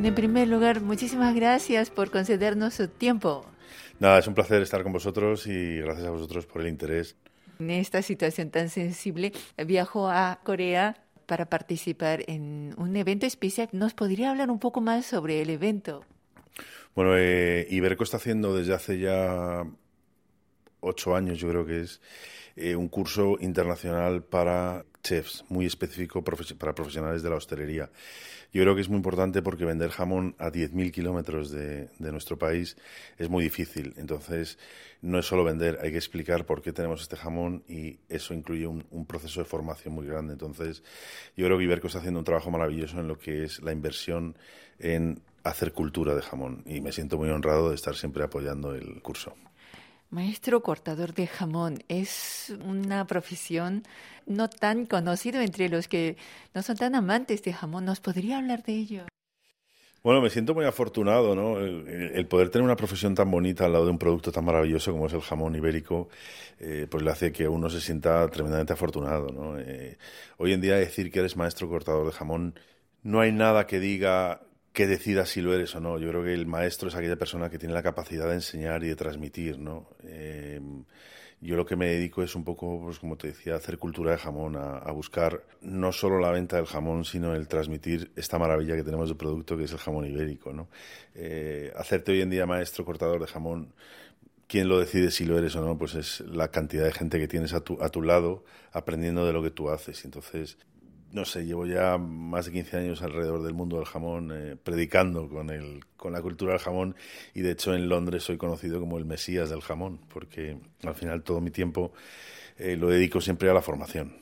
Bueno, en primer lugar, muchísimas gracias por concedernos su tiempo. Nada, es un placer estar con vosotros y gracias a vosotros por el interés. En esta situación tan sensible, viajó a Corea para participar en un evento especial. ¿Nos podría hablar un poco más sobre el evento? Bueno, eh, Iberco está haciendo desde hace ya ocho años, yo creo que es, eh, un curso internacional para chefs, muy específico para profesionales de la hostelería. Yo creo que es muy importante porque vender jamón a 10.000 kilómetros de, nuestro país es muy difícil. Entonces, no es solo vender, hay que explicar por qué tenemos este jamón y eso incluye un, un proceso de formación muy grande. Entonces, yo creo que Iberco está haciendo un trabajo maravilloso en lo que es la inversión en hacer cultura de jamón y me siento muy honrado de estar siempre apoyando el curso. Maestro cortador de jamón es una profesión no tan conocida entre los que no son tan amantes de jamón. ¿Nos podría hablar de ello? Bueno, me siento muy afortunado, ¿no? El, poder tener una profesión tan bonita al lado de un producto tan maravilloso como es el jamón ibérico, eh, pues le hace que uno se sienta tremendamente afortunado, ¿no? Eh, hoy en día decir que eres maestro cortador de jamón, no hay nada que diga que decida si lo eres o no. Yo creo que el maestro es aquella persona que tiene la capacidad de enseñar y de transmitir, ¿no? Eh, yo lo que me dedico es un poco, pues como te decía, a hacer cultura de jamón, a, buscar no solo la venta del jamón, sino el transmitir esta maravilla que tenemos de producto que es el jamón ibérico, ¿no? Eh, hacerte hoy en día maestro cortador de jamón, quién lo decide si lo eres o no, pues es la cantidad de gente que tienes a tu, a tu lado aprendiendo de lo que tú haces. Entonces, no sé, llevo ya más de 15 años alrededor del mundo del jamón eh, predicando con, el, con la cultura del jamón y de hecho en Londres soy conocido como el Mesías del jamón porque al final todo mi tiempo eh, lo dedico siempre a la formación,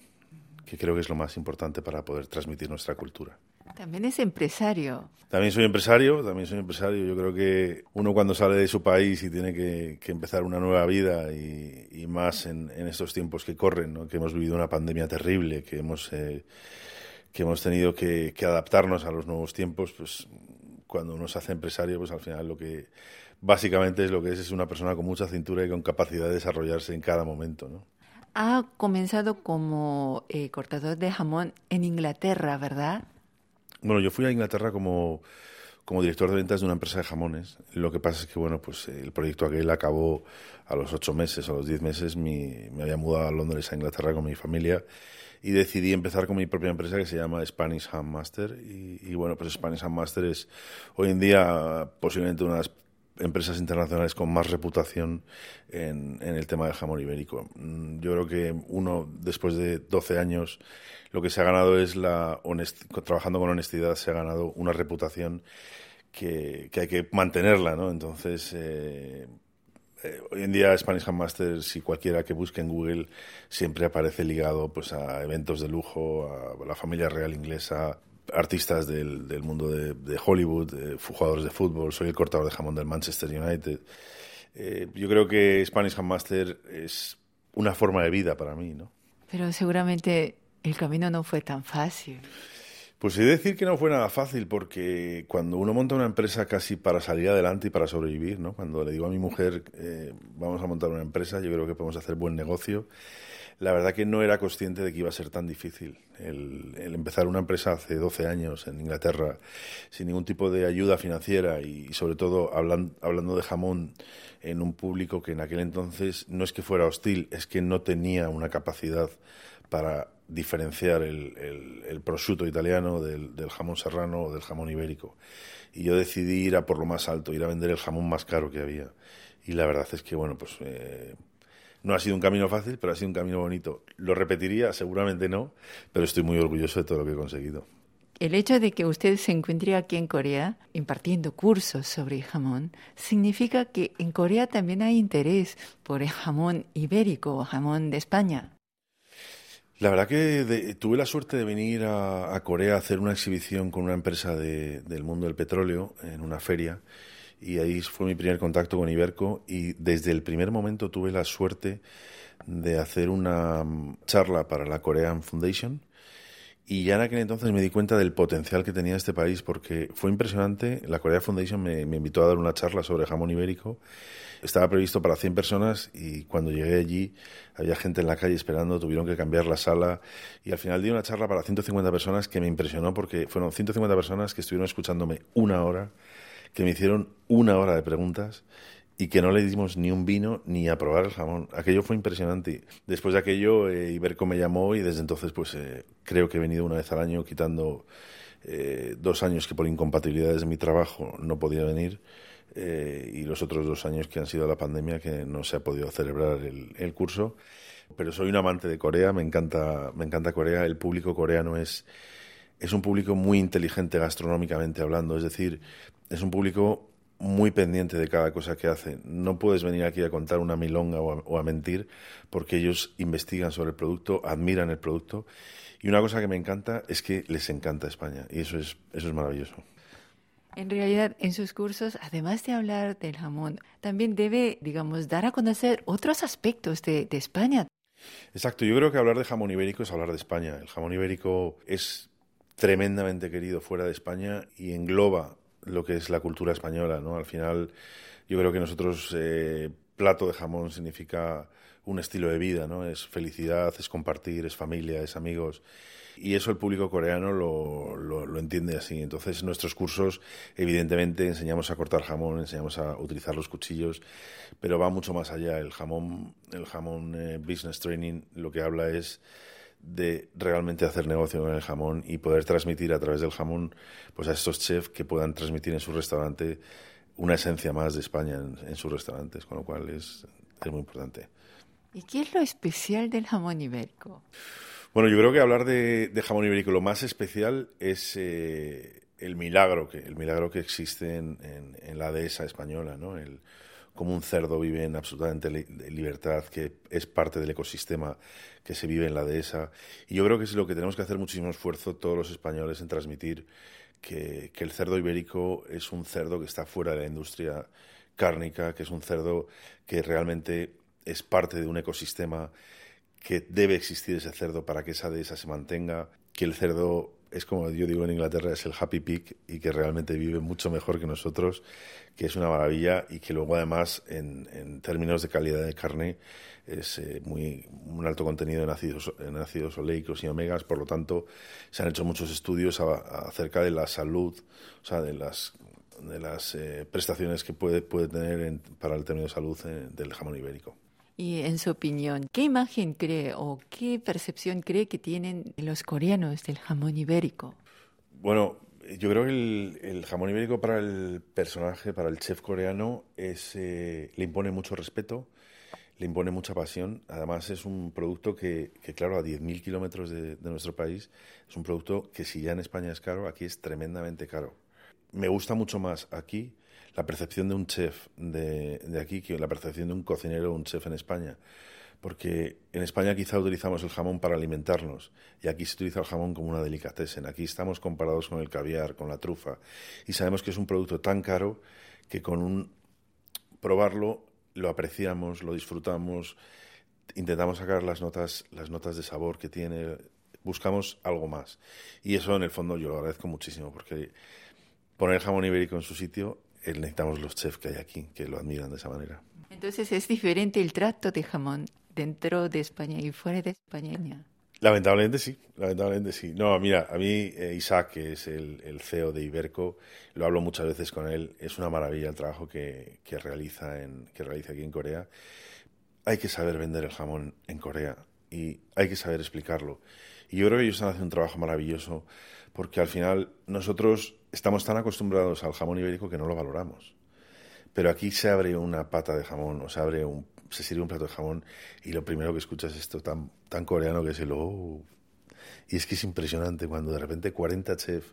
que creo que es lo más importante para poder transmitir nuestra cultura. También es empresario. También soy empresario, también soy empresario. Yo creo que uno cuando sale de su país y tiene que, empezar una nueva vida y, más en, estos tiempos que corren, que hemos vivido una pandemia terrible, que hemos, eh, que hemos tenido que, adaptarnos a los nuevos tiempos, pues cuando uno se hace empresario, pues al final lo que básicamente es lo que es es una persona con mucha cintura y con capacidad de desarrollarse en cada momento. ¿no? Ha comenzado como eh, cortador de jamón en Inglaterra, ¿verdad? Bueno, yo fui a Inglaterra como, como director de ventas de una empresa de jamones. Lo que pasa es que, bueno, pues el proyecto aquel acabó a los ocho meses, a los diez meses. me había mudado a Londres, a Inglaterra con mi familia y decidí empezar con mi propia empresa que se llama Spanish Ham Master. Y, y bueno, pues Spanish Ham Master es hoy en día posiblemente una de las empresas internacionales con más reputación en, en, el tema del jamón ibérico. Mm, yo creo que uno, después de 12 años, lo que se ha ganado es la trabajando con honestidad, se ha ganado una reputación que, que hay que mantenerla, ¿no? Entonces, eh, eh, hoy en día Spanish Handmasters, si cualquiera que busque en Google, siempre aparece ligado pues a eventos de lujo, a la familia real inglesa, artistas del, del mundo de, de Hollywood, jugadores de fútbol, soy el cortador de jamón del Manchester United. Eh, yo creo que Spanish Handmaster es una forma de vida para mí, ¿no? Pero seguramente el camino no fue tan fácil. Pues he de decir que no fue nada fácil porque cuando uno monta una empresa casi para salir adelante y para sobrevivir, ¿no? Cuando le digo a mi mujer eh, vamos a montar una empresa, yo creo que podemos hacer buen negocio. La verdad que no era consciente de que iba a ser tan difícil el, empezar una empresa hace 12 años en Inglaterra sin ningún tipo de ayuda financiera y, sobre todo hablando de jamón en un público que en aquel entonces no es que fuera hostil, es que no tenía una capacidad para diferenciar el, el, prosciutto italiano del, jamón serrano o del jamón ibérico. Y yo decidí ir a por lo más alto, ir a vender el jamón más caro que había. Y la verdad es que, bueno, pues eh, no ha sido un camino fácil, pero ha sido un camino bonito. ¿Lo repetiría? Seguramente no, pero estoy muy orgulloso de todo lo que he conseguido. El hecho de que usted se encuentre aquí en Corea impartiendo cursos sobre jamón significa que en Corea también hay interés por el jamón ibérico o jamón de España. La verdad que tuve la suerte de venir a, Corea a hacer una exhibición con una empresa del mundo del petróleo en una feria y ahí fue mi primer contacto con Iberco y desde el primer momento tuve la suerte de hacer una mm, charla para la Korean Foundation Y ya en aquel entonces me di cuenta del potencial que tenía este país porque fue impresionante. La Corea Foundation me, me invitó a dar una charla sobre jamón ibérico. Estaba previsto para 100 personas y cuando llegué allí había gente en la calle esperando, tuvieron que cambiar la sala y al final di una charla para 150 personas que me impresionó porque fueron 150 personas que estuvieron escuchándome una hora, que me hicieron una hora de preguntas y que no le dimos ni un vino ni a probar el jamón. Aquello fue impresionante. Después de aquello, eh, Iberco me llamó y desde entonces pues eh, creo que he venido una vez al año, quitando eh, dos años que por incompatibilidades de mi trabajo no podía venir y los otros dos años que han sido la pandemia que no se ha podido celebrar el, el curso. Pero soy un amante de Corea, me encanta, me encanta Corea. El público coreano es, es un público muy inteligente gastronómicamente hablando, es decir, es un público muy pendiente de cada cosa que hace. No puedes venir aquí a contar una milonga o a, mentir porque ellos investigan sobre el producto, admiran el producto. Y una cosa que me encanta es que les encanta España y eso es, eso es maravilloso. En realidad, en sus cursos, además de hablar del jamón, también debe, digamos, dar a conocer otros aspectos de, de España. Exacto, yo creo que hablar de jamón ibérico es hablar de España. El jamón ibérico es tremendamente querido fuera de España y engloba lo que es la cultura española, ¿no? Al final, yo creo que nosotros eh, plato de jamón significa un estilo de vida, ¿no? Es felicidad, es compartir, es familia, es amigos. Y eso el público coreano lo, lo, entiende así. Entonces, en nuestros cursos, evidentemente, enseñamos a cortar jamón, enseñamos a utilizar los cuchillos, pero va mucho más allá. El jamón, el jamón eh, Business Training lo que habla es de realmente hacer negocio con el jamón y poder transmitir a través del jamón pues a estos chefs que puedan transmitir en su restaurante una esencia más de España en, sus restaurantes, con lo cual es, es, muy importante. ¿Y qué es lo especial del jamón ibérico? Bueno, yo creo que hablar de, jamón ibérico, lo más especial es eh, el milagro que el milagro que existe en, en, la dehesa española, ¿no? El, como un cerdo vive en absolutamente libertad, que es parte del ecosistema que se vive en la dehesa. Y yo creo que es lo que tenemos que hacer muchísimo esfuerzo todos los españoles en transmitir que, que el cerdo ibérico es un cerdo que está fuera de la industria cárnica, que es un cerdo que realmente es parte de un ecosistema que debe existir ese cerdo para que esa dehesa se mantenga, que el cerdo es como yo digo en Inglaterra, es el happy pig y que realmente vive mucho mejor que nosotros, que es una maravilla y que luego además en, términos de calidad de carne es eh, muy un alto contenido en ácidos, en ácidos oleicos y omegas, por lo tanto se han hecho muchos estudios acerca de la salud, o sea, de las de las eh, prestaciones que puede, puede tener para el término de salud eh, del jamón ibérico. Y en su opinión, ¿qué imagen cree o qué percepción cree que tienen los coreanos del jamón ibérico? Bueno, yo creo que el, jamón ibérico para el personaje, para el chef coreano, es, eh, le impone mucho respeto, le impone mucha pasión. Además, es un producto que, claro, a 10.000 kilómetros de nuestro país, es un producto que si ya en España es caro, aquí es tremendamente caro. Me gusta mucho más aquí la percepción de un chef de, aquí que la percepción de un cocinero o un chef en España. Porque en España quizá utilizamos el jamón para alimentarnos y aquí se utiliza el jamón como una delicatessen. Aquí estamos comparados con el caviar, con la trufa y sabemos que es un producto tan caro que con un probarlo lo apreciamos, lo disfrutamos, intentamos sacar las notas, las notas de sabor que tiene, buscamos algo más. Y eso en el fondo yo lo agradezco muchísimo porque poner jamón ibérico en su sitio necesitamos los chefs que hay aquí, que lo admiran de esa manera. Entonces es diferente el trato de jamón dentro de España y fuera de España. Lamentablemente sí, lamentablemente sí. No, mira, a mí eh, Isaac, que es el, CEO de Iberco, lo hablo muchas veces con él, es una maravilla el trabajo que, que, realiza, en, que realiza aquí en Corea. Hay que saber vender el jamón en Corea y hay que saber explicarlo. Y yo creo que ellos están haciendo un trabajo maravilloso porque al final nosotros estamos tan acostumbrados al jamón ibérico que no lo valoramos. Pero aquí se abre una pata de jamón, o se abre un, se sirve un plato de jamón y lo primero que escuchas es esto tan, tan coreano que es el oh. Y es que es impresionante cuando de repente 40 chefs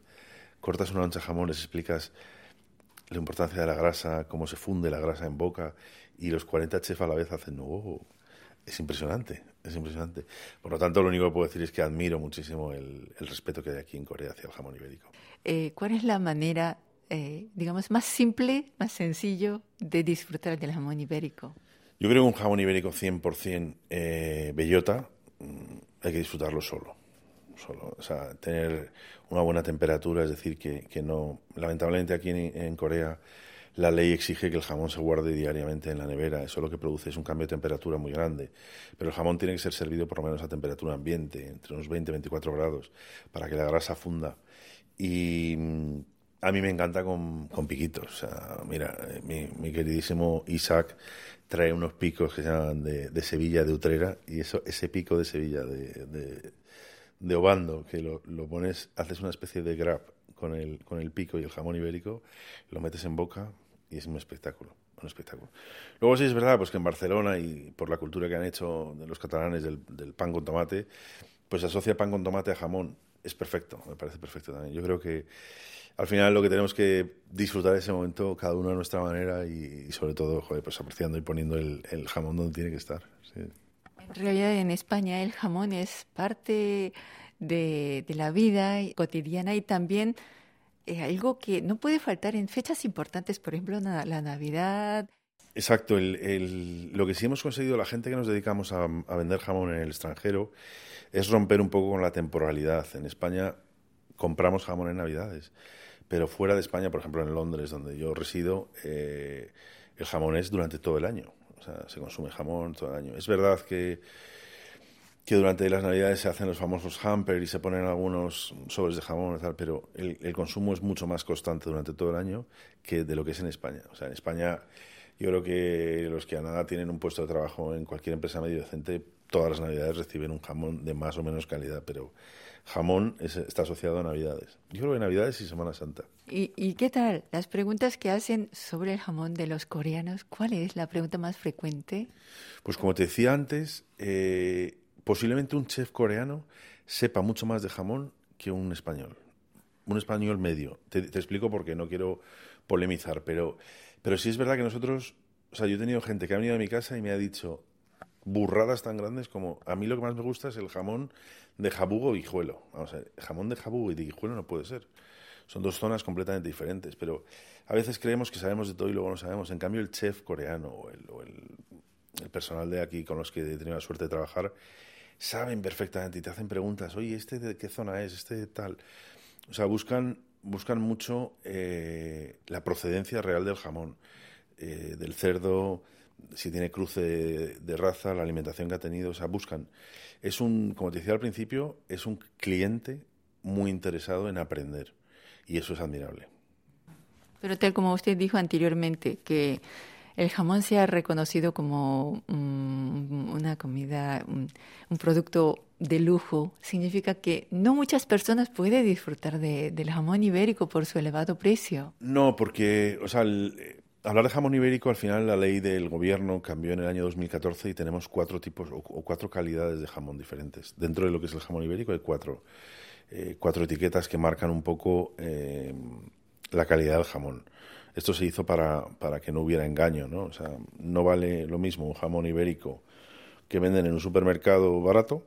cortas una loncha de jamón, les explicas la importancia de la grasa, cómo se funde la grasa en boca y los 40 chefs a la vez hacen oh. Es impresionante, es impresionante. Por lo tanto, lo único que puedo decir es que admiro muchísimo el, el respeto que hay aquí en Corea hacia el jamón ibérico. Eh, ¿cuál es la manera, eh, digamos, más simple, más sencillo de disfrutar del jamón ibérico? Yo creo que un jamón ibérico 100% eh, bellota mm, hay que disfrutarlo solo. solo. O sea, tener una buena temperatura, es decir, que, que no. Lamentablemente aquí en, Corea la ley exige que el jamón se guarde diariamente en la nevera. Eso lo que produce es un cambio de temperatura muy grande. Pero el jamón tiene que ser servido por lo menos a temperatura ambiente, entre unos 20 y 24 grados, para que la grasa funda. Y mm, a mí me encanta con, con piquitos. O sea, mira, mi, mi, queridísimo Isaac trae unos picos que se llaman de, de Sevilla, de Utrera, y eso, ese pico de Sevilla, de de Obando, que lo, lo, pones, haces una especie de grab con el, con el pico y el jamón ibérico, lo metes en boca y es un espectáculo. Un espectáculo. Luego sí es verdad pues que en Barcelona y por la cultura que han hecho de los catalanes del, del pan con tomate, pues asocia pan con tomate a jamón. Es perfecto, me parece perfecto también. Yo creo que al final lo que tenemos que disfrutar ese momento cada uno a nuestra manera y, sobre todo joder, pues apreciando y poniendo el, el jamón donde tiene que estar. Sí. En realidad en España el jamón es parte de, la vida cotidiana y también eh, algo que no puede faltar en fechas importantes, por ejemplo la, Navidad. Exacto, lo que sí hemos conseguido la gente que nos dedicamos a, vender jamón en el extranjero es romper un poco con la temporalidad. En España compramos jamón en Navidades, pero fuera de España, por ejemplo en Londres, donde yo resido, eh, el jamón es durante todo el año sea, se consume jamón todo el año. Es verdad que, que durante las Navidades se hacen los famosos hampers y se ponen algunos sobres de jamón y tal, pero el, el, consumo es mucho más constante durante todo el año que de lo que es en España. O sea, en España yo creo que los que a nada tienen un puesto de trabajo en cualquier empresa medio decente, todas las Navidades reciben un jamón de más o menos calidad, pero jamón está asociado a Navidades. Yo creo que Navidades y Semana Santa. ¿Y, qué tal? Las preguntas que hacen sobre el jamón de los coreanos, ¿cuál es la pregunta más frecuente? Pues como te decía antes, eh, posiblemente un chef coreano sepa mucho más de jamón que un español. Un español medio. Te, te explico porque no quiero polemizar, pero, pero sí es verdad que nosotros, o sea, yo he tenido gente que ha venido a mi casa y me ha dicho burradas tan grandes como a mí lo que más me gusta es el jamón de jabugo o guijuelo. Vamos a ver, jamón de jabugo y de guijuelo no puede ser. Son dos zonas completamente diferentes, pero a veces creemos que sabemos de todo y luego no sabemos. En cambio, el chef coreano o el, el, personal de aquí con los que he tenido la suerte de trabajar saben perfectamente y te hacen preguntas. Oye, ¿este de qué zona es? ¿Este de tal? O sea, buscan, buscan mucho eh, la procedencia real del jamón, eh, del cerdo, si tiene cruce de, de, raza, la alimentación que ha tenido. O sea, buscan es un, como te decía al principio, es un cliente muy interesado en aprender y eso es admirable. Pero tal como usted dijo anteriormente, que el jamón se ha reconocido como una comida, un, producto de lujo, significa que no muchas personas pueden disfrutar de, del jamón ibérico por su elevado precio. No, porque, o sea, el, hablar de jamón ibérico, al final la ley del gobierno cambió en el año 2014 y tenemos cuatro tipos o, cuatro calidades de jamón diferentes. Dentro de lo que es el jamón ibérico hay cuatro, eh, cuatro etiquetas que marcan un poco eh, la calidad del jamón. Esto se hizo para, para que no hubiera engaño, ¿no? O sea, no vale lo mismo un jamón ibérico que venden en un supermercado barato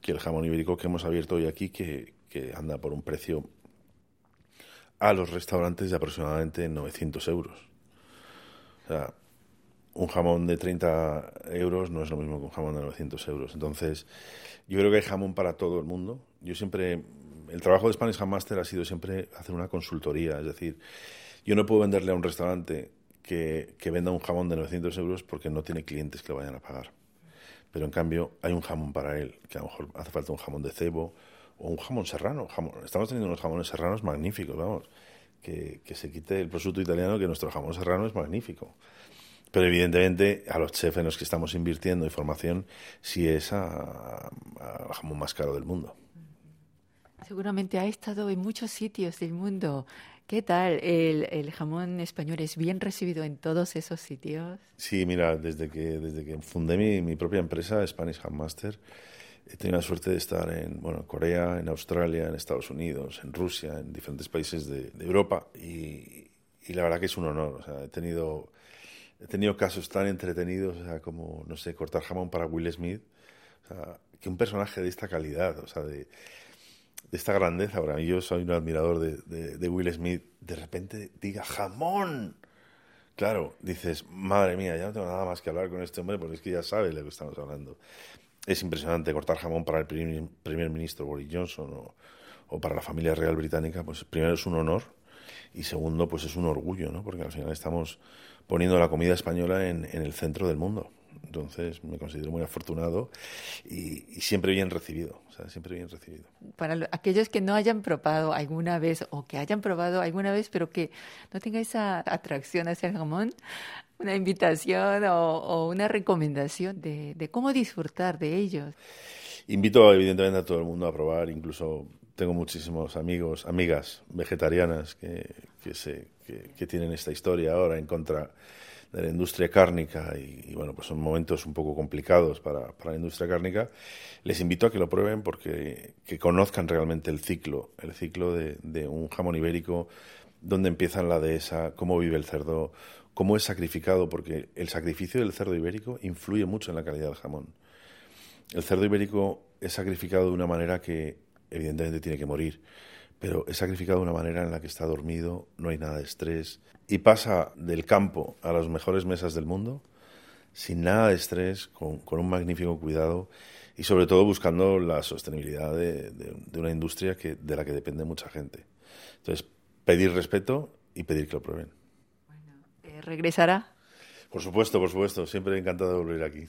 que el jamón ibérico que hemos abierto hoy aquí, que, que anda por un precio a los restaurantes de aproximadamente 900 euros. O sea, un jamón de 30 euros no es lo mismo que un jamón de 900 euros. Entonces, yo creo que hay jamón para todo el mundo. Yo siempre, el trabajo de Spanish Ham Master ha sido siempre hacer una consultoría. Es decir, yo no puedo venderle a un restaurante que, que venda un jamón de 900 euros porque no tiene clientes que lo vayan a pagar. Pero en cambio, hay un jamón para él, que a lo mejor hace falta un jamón de cebo o un jamón serrano. estamos teniendo unos jamones serranos magníficos, vamos que, se quite el prosciutto italiano, que nuestro jamón serrano es magnífico. Pero evidentemente a los chefs en los que estamos invirtiendo en formación sí es al jamón más caro del mundo. Seguramente ha estado en muchos sitios del mundo. ¿Qué tal? ¿El, ¿El, jamón español es bien recibido en todos esos sitios? Sí, mira, desde que, desde que fundé mi, mi propia empresa, Spanish Ham Master, He tenido la suerte de estar en bueno, Corea, en Australia, en Estados Unidos, en Rusia, en diferentes países de, Europa y, y, la verdad que es un honor. O sea, he tenido, he tenido casos tan entretenidos como, no sé, cortar jamón para Will Smith. O sea, que un personaje de esta calidad, o sea, de, de esta grandeza, para mí yo soy un admirador de, de, Will Smith, de repente diga jamón. Claro, dices, madre mía, ya no tengo nada más que hablar con este hombre porque es que ya sabe de lo que estamos hablando. es impresionante cortar jamón para el primer, ministro Boris Johnson o, o, para la familia real británica, pues primero es un honor y segundo, pues es un orgullo, ¿no? Porque al final estamos poniendo la comida española en, en el centro del mundo. Entonces me considero muy afortunado y, siempre bien recibido, o sea, siempre bien recibido. Para aquellos que no hayan probado alguna vez o que hayan probado alguna vez pero que no tengan esa atracción hacia el jamón, una invitación o, una recomendación de, de cómo disfrutar de ellos. Invito evidentemente a todo el mundo a probar, incluso tengo muchísimos amigos, amigas vegetarianas que, que, se, que, tienen esta historia ahora en contra de la industria cárnica y, bueno, pues son momentos un poco complicados para, para, la industria cárnica, les invito a que lo prueben porque que conozcan realmente el ciclo, el ciclo de, de un jamón ibérico, dónde empieza la dehesa, cómo vive el cerdo, cómo es sacrificado, porque el sacrificio del cerdo ibérico influye mucho en la calidad del jamón. El cerdo ibérico es sacrificado de una manera que evidentemente tiene que morir, pero es sacrificado de una manera en la que está dormido, no hay nada de estrés, y pasa del campo a las mejores mesas del mundo sin nada de estrés, con, un magnífico cuidado y sobre todo buscando la sostenibilidad de, una industria que, de la que depende mucha gente. Entonces, pedir respeto y pedir que lo prueben. Bueno, eh, ¿Regresará? Por supuesto, por supuesto. Siempre encantado de volver aquí.